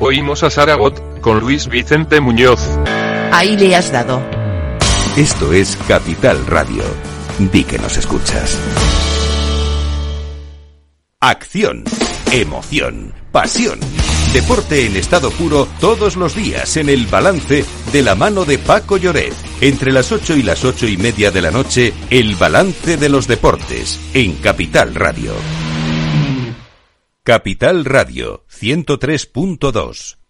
Oímos a Saragot con Luis Vicente Muñoz. Ahí le has dado. Esto es Capital Radio. Di que nos escuchas. Acción, emoción, pasión. Deporte en estado puro todos los días en el balance de la mano de Paco Lloret. Entre las 8 y las ocho y media de la noche, el balance de los deportes en Capital Radio. Capital Radio 103.2